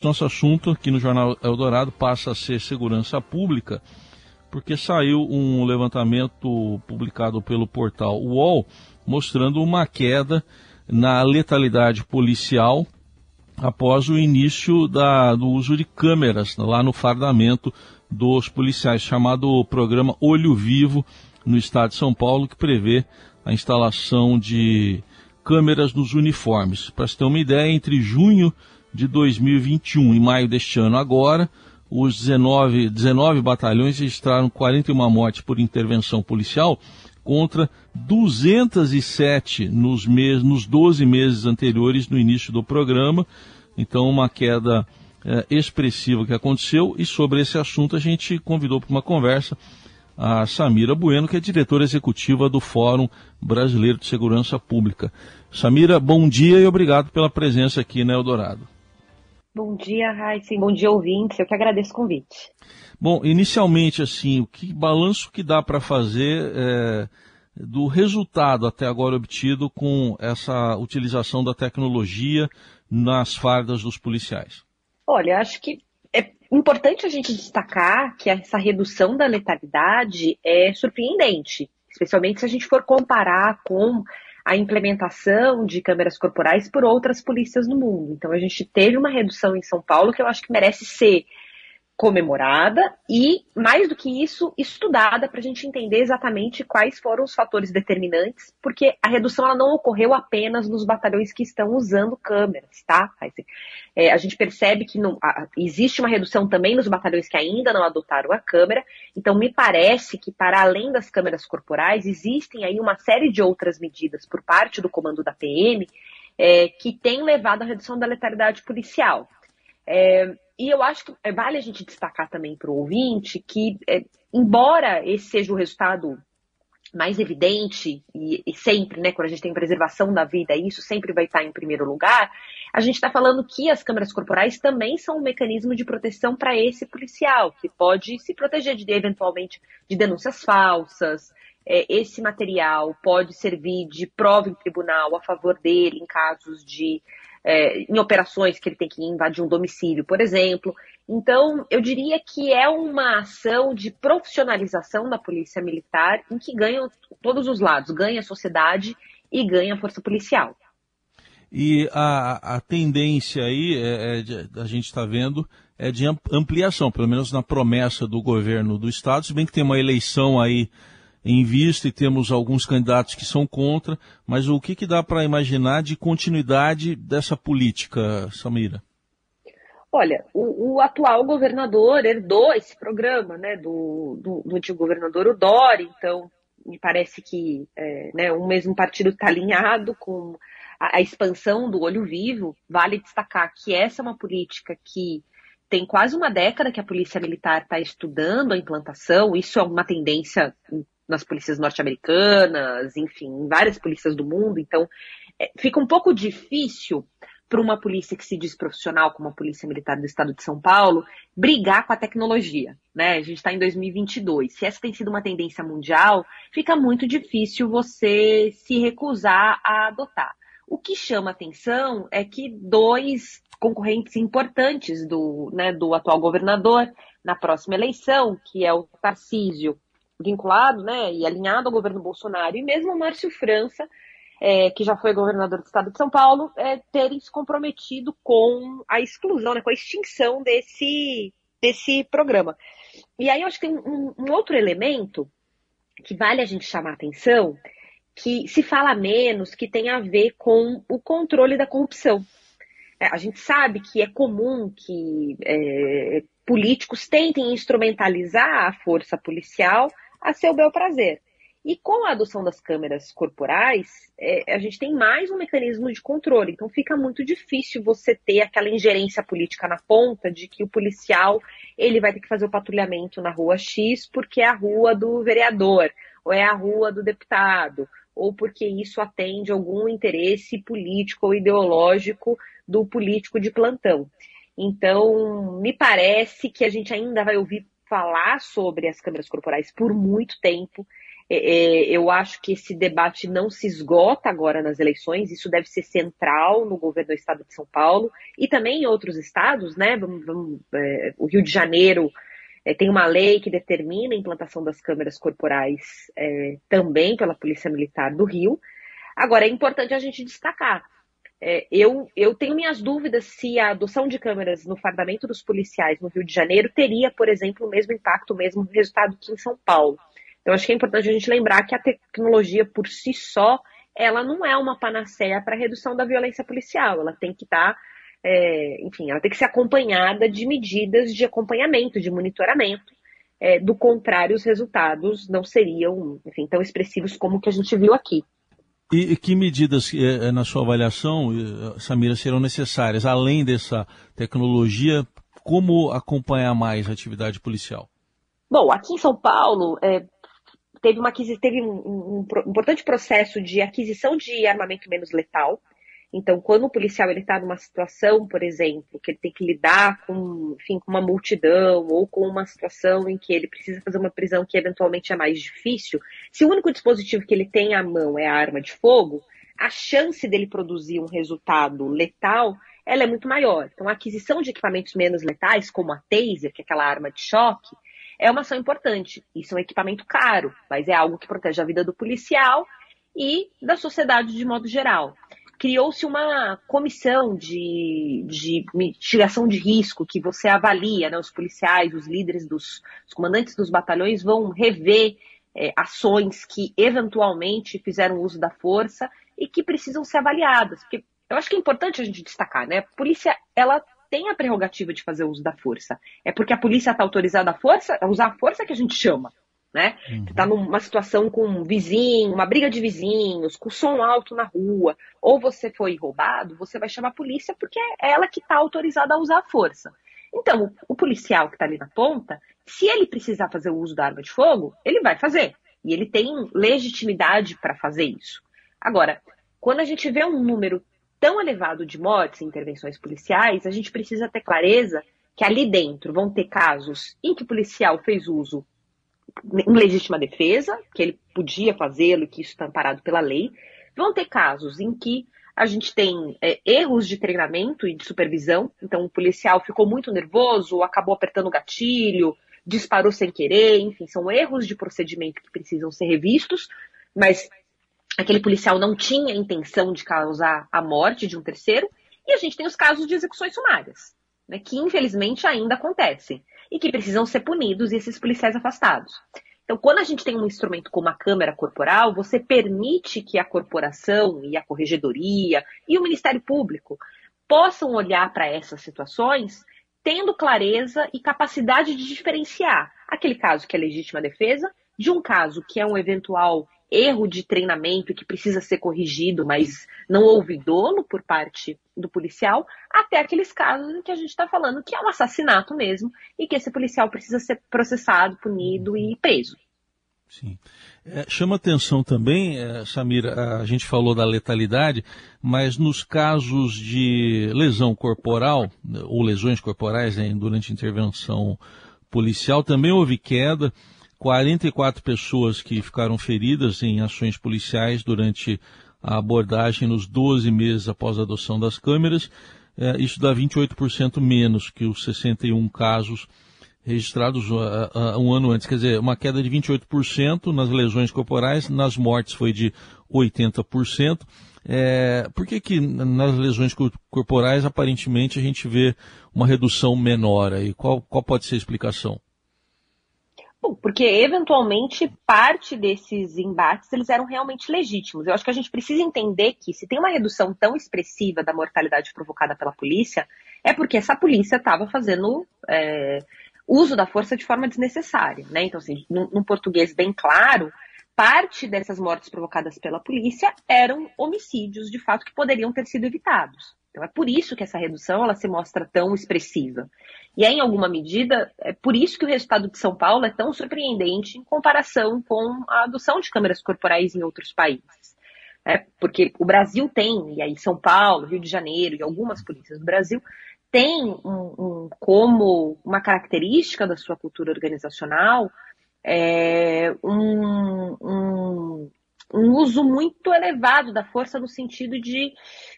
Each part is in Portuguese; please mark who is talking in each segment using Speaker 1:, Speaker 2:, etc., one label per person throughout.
Speaker 1: Nosso assunto aqui no Jornal Eldorado passa a ser segurança pública, porque saiu um levantamento publicado pelo portal UOL mostrando uma queda na letalidade policial após o início da, do uso de câmeras lá no fardamento dos policiais, chamado programa Olho Vivo no estado de São Paulo, que prevê a instalação de câmeras nos uniformes. Para se ter uma ideia, entre junho de 2021. Em maio deste ano, agora, os 19, 19 batalhões registraram 41 mortes por intervenção policial contra 207 nos, meses, nos 12 meses anteriores no início do programa. Então, uma queda é, expressiva que aconteceu. E sobre esse assunto, a gente convidou para uma conversa a Samira Bueno, que é diretora executiva do Fórum Brasileiro de Segurança Pública. Samira, bom dia e obrigado pela presença aqui na Eldorado.
Speaker 2: Bom dia, Raíssa. Bom dia, ouvintes. Eu que agradeço o convite.
Speaker 1: Bom, inicialmente, assim, o que balanço que dá para fazer é, do resultado até agora obtido com essa utilização da tecnologia nas fardas dos policiais?
Speaker 2: Olha, acho que é importante a gente destacar que essa redução da letalidade é surpreendente, especialmente se a gente for comparar com a implementação de câmeras corporais por outras polícias no mundo. Então a gente teve uma redução em São Paulo que eu acho que merece ser comemorada e, mais do que isso, estudada para a gente entender exatamente quais foram os fatores determinantes, porque a redução ela não ocorreu apenas nos batalhões que estão usando câmeras, tá? É, a gente percebe que não, a, existe uma redução também nos batalhões que ainda não adotaram a câmera, então me parece que, para além das câmeras corporais, existem aí uma série de outras medidas por parte do comando da PM é, que tem levado à redução da letalidade policial. É, e eu acho que é, vale a gente destacar também para o ouvinte que, é, embora esse seja o resultado mais evidente, e, e, sempre, né, quando a gente tem preservação da vida, isso sempre vai estar em primeiro lugar, a gente está falando que as câmeras corporais também são um mecanismo de proteção para esse policial, que pode se proteger de, eventualmente de denúncias falsas. É, esse material pode servir de prova em tribunal a favor dele em casos de é, em operações que ele tem que invadir um domicílio, por exemplo. Então, eu diria que é uma ação de profissionalização da polícia militar em que ganham todos os lados, ganha a sociedade e ganha a força policial.
Speaker 1: E a, a tendência aí, é, é a gente está vendo, é de ampliação, pelo menos na promessa do governo do Estado, se bem que tem uma eleição aí em vista e temos alguns candidatos que são contra, mas o que, que dá para imaginar de continuidade dessa política, Samira?
Speaker 2: Olha, o, o, atual governador herdou esse programa né, do, do, do antigo governador Dori, então me parece que é, né, o mesmo partido está alinhado com a, a, expansão do olho vivo. Vale destacar que essa é uma política que tem quase uma década que a Polícia Militar está estudando a implantação, isso é uma tendência nas polícias norte-americanas, enfim, em várias polícias do mundo. Então, é, fica um pouco difícil para uma polícia que se diz profissional, como a Polícia Militar do Estado de São Paulo, brigar com a tecnologia. Né? A gente está em 2022. Se essa tem sido uma tendência mundial, fica muito difícil você se recusar a adotar. O que chama atenção é que dois concorrentes importantes do, né, do atual governador na próxima eleição, que é o Tarcísio vinculado né, e alinhado ao governo Bolsonaro, e mesmo o Márcio França, é, que já foi governador do estado de São Paulo, é, terem se comprometido com a exclusão, né, com a extinção desse, desse programa. E aí eu acho que tem um, um outro elemento que vale a gente chamar a atenção, que se fala menos, que tem a ver com o controle da corrupção. É, a gente sabe que é comum que é, políticos tentem instrumentalizar a força policial a seu bel prazer. E com a adoção das câmeras corporais, é, a gente tem mais um mecanismo de controle. Então fica muito difícil você ter aquela ingerência política na ponta de que o policial ele vai ter que fazer o patrulhamento na rua X porque é a rua do vereador, ou é a rua do deputado, ou porque isso atende algum interesse político ou ideológico do político de plantão. Então, me parece que a gente ainda vai ouvir falar sobre as câmeras corporais por muito tempo. É, é, eu acho que esse debate não se esgota agora nas eleições, isso deve ser central no governo do estado de São Paulo e também em outros estados, né? Vamos, vamos, é, o Rio de Janeiro é, tem uma lei que determina a implantação das câmeras corporais é, também pela Polícia Militar do Rio. Agora, é importante a gente destacar. É, eu, eu tenho minhas dúvidas se a adoção de câmeras no fardamento dos policiais no Rio de Janeiro teria, por exemplo, o mesmo impacto, o mesmo resultado que em São Paulo. Então, acho que é importante a gente lembrar que a tecnologia por si só, ela não é uma panaceia para a redução da violência policial. Ela tem que estar, tá, é, enfim, ela tem que ser acompanhada de medidas de acompanhamento, de monitoramento. É, do contrário, os resultados não seriam, enfim, tão expressivos como o que a gente viu aqui.
Speaker 1: E, que medidas, é, na sua avaliação, Samira, serão necessárias, além dessa tecnologia, como acompanhar mais a atividade policial?
Speaker 2: Bom, aqui em São Paulo, é, teve, uma, teve um, um, um, importante processo de aquisição de armamento menos letal. Então, quando o policial está numa situação, por exemplo, que ele tem que lidar com, enfim, com uma multidão ou com uma situação em que ele precisa fazer uma prisão que eventualmente é mais difícil, se o único dispositivo que ele tem à mão é a arma de fogo, a chance dele produzir um resultado letal ela é muito maior. Então, a aquisição de equipamentos menos letais, como a taser, que é aquela arma de choque, é uma ação importante. Isso é um equipamento caro, mas é algo que protege a vida do policial e da sociedade de modo geral. Criou-se uma comissão de, de mitigação de risco que você avalia, né, os policiais, os líderes dos os comandantes dos batalhões vão rever é, ações que eventualmente fizeram uso da força e que precisam ser avaliadas. Porque eu acho que é importante a gente destacar, né? A polícia, ela tem a prerrogativa de fazer uso da força. É porque a polícia está autorizada a força, a usar a força que a gente chama. Né? Uhum. Tá numa situação com um vizinho, uma briga de vizinhos, com som alto na rua, ou você foi roubado, você vai chamar a polícia porque é ela que está autorizada a usar a força. Então, o, o policial que está ali na ponta, se ele precisar fazer o uso da arma de fogo, ele vai fazer. E ele tem legitimidade para fazer isso. Agora, quando a gente vê um número tão elevado de mortes e intervenções policiais, a gente precisa ter clareza que ali dentro vão ter casos em que o policial fez uso em legítima defesa, que ele podia fazê-lo e que isso está amparado pela lei. Vão ter casos em que a gente tem é, erros de treinamento e de supervisão, então o policial ficou muito nervoso, acabou apertando o gatilho, disparou sem querer, enfim, são erros de procedimento que precisam ser revistos, mas aquele policial não tinha intenção de causar a morte de um terceiro, e a gente tem os casos de execuções sumárias, né, que infelizmente ainda acontecem e que precisam ser punidos e esses policiais afastados. Então, quando a gente tem um instrumento como a câmera corporal, você permite que a corporação e a corregedoria e o Ministério Público possam olhar para essas situações tendo clareza e capacidade de diferenciar aquele caso que é legítima defesa de um caso que é um eventual erro de treinamento que precisa ser corrigido, mas não houve dolo por parte do policial, até aqueles casos em que a gente está falando que é um assassinato mesmo e que esse policial precisa ser processado, punido e preso.
Speaker 1: Sim. É, chama atenção também, é, Samira, a gente falou da letalidade, mas nos casos de lesão corporal, ou lesões corporais né, durante intervenção policial, também houve queda. 44 pessoas que ficaram feridas em ações policiais durante a abordagem nos 12 meses após a adoção das câmeras. É, isso dá 28% menos que os 61 casos registrados uh, uh, um ano antes. Quer dizer, uma queda de 28% nas lesões corporais, nas mortes foi de 80%. É, por que, que nas lesões corporais aparentemente a gente vê uma redução menor aí? Qual, qual pode ser a explicação?
Speaker 2: Bom, porque eventualmente parte desses embates eles eram realmente legítimos. Eu acho que a gente precisa entender que se tem uma redução tão expressiva da mortalidade provocada pela polícia, é porque essa polícia estava fazendo é, uso da força de forma desnecessária. Né? Então, assim, num, num português bem claro, parte dessas mortes provocadas pela polícia eram homicídios de fato que poderiam ter sido evitados. Então é por isso que essa redução ela se mostra tão expressiva. E é, em alguma medida, é por isso que o resultado de São Paulo é tão surpreendente em comparação com a adoção de câmeras corporais em outros países. É, porque o Brasil tem, e aí São Paulo, Rio de Janeiro e algumas polícias do Brasil tem um, um, como uma característica da sua cultura organizacional é, um, um, uso muito elevado da força no sentido de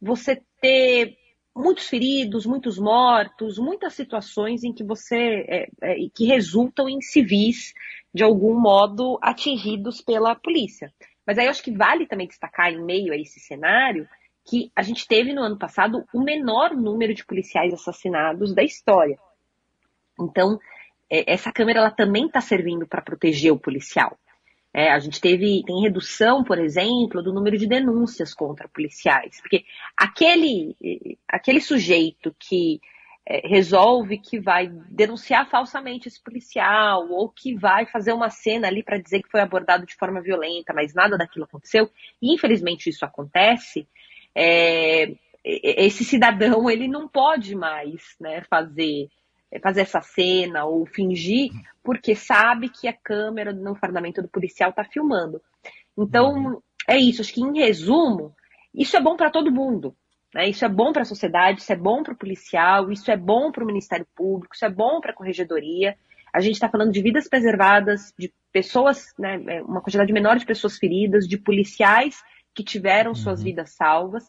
Speaker 2: você ter muitos feridos, muitos mortos, muitas situações em que você é, é, que resultam em civis de algum modo atingidos pela polícia. Mas aí eu acho que vale também destacar em meio a esse cenário que a gente teve no ano passado o menor número de policiais assassinados da história. Então, é, essa câmera ela também está servindo para proteger o policial. É, a gente teve tem redução, por exemplo, do número de denúncias contra policiais, porque aquele aquele sujeito que é, resolve que vai denunciar falsamente esse policial ou que vai fazer uma cena ali para dizer que foi abordado de forma violenta, mas nada daquilo aconteceu. E, infelizmente isso acontece. É, esse cidadão ele não pode mais né, fazer fazer essa cena ou fingir, porque sabe que a câmera no fardamento do policial está filmando. Então, uhum. é isso. Acho que, em resumo, isso é bom para todo mundo. Né? Isso é bom para a sociedade, isso é bom para o policial, isso é bom para o Ministério Público, isso é bom para a Corregedoria. A gente está falando de vidas preservadas, de pessoas, né, é, uma quantidade menor de pessoas feridas, de policiais que tiveram uhum. suas vidas salvas.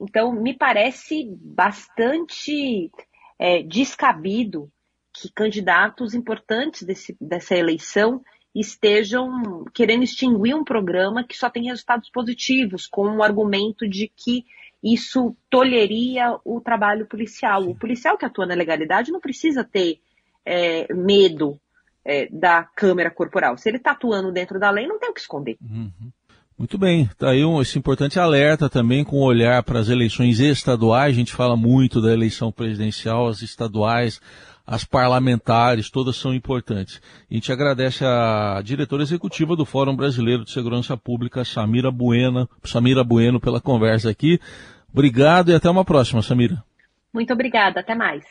Speaker 2: Então, me parece bastante é, descabido que candidatos importantes desse, dessa eleição estejam querendo extinguir um programa que só tem resultados positivos, com o argumento de que isso tolheria o trabalho policial. O policial que atua na legalidade não precisa ter é, medo é, da câmera corporal. Se ele está atuando dentro da lei, não tem o que esconder.
Speaker 1: Uhum. Muito bem, está aí um, esse importante alerta também com o olhar para as eleições estaduais. A gente fala muito da eleição presidencial, as estaduais, as parlamentares, todas são importantes. A gente agradece a diretora executiva do Fórum Brasileiro de Segurança Pública, Samira Bueno, Samira Bueno, pela conversa aqui. Obrigado e até uma próxima, Samira.
Speaker 2: Muito obrigada, até mais.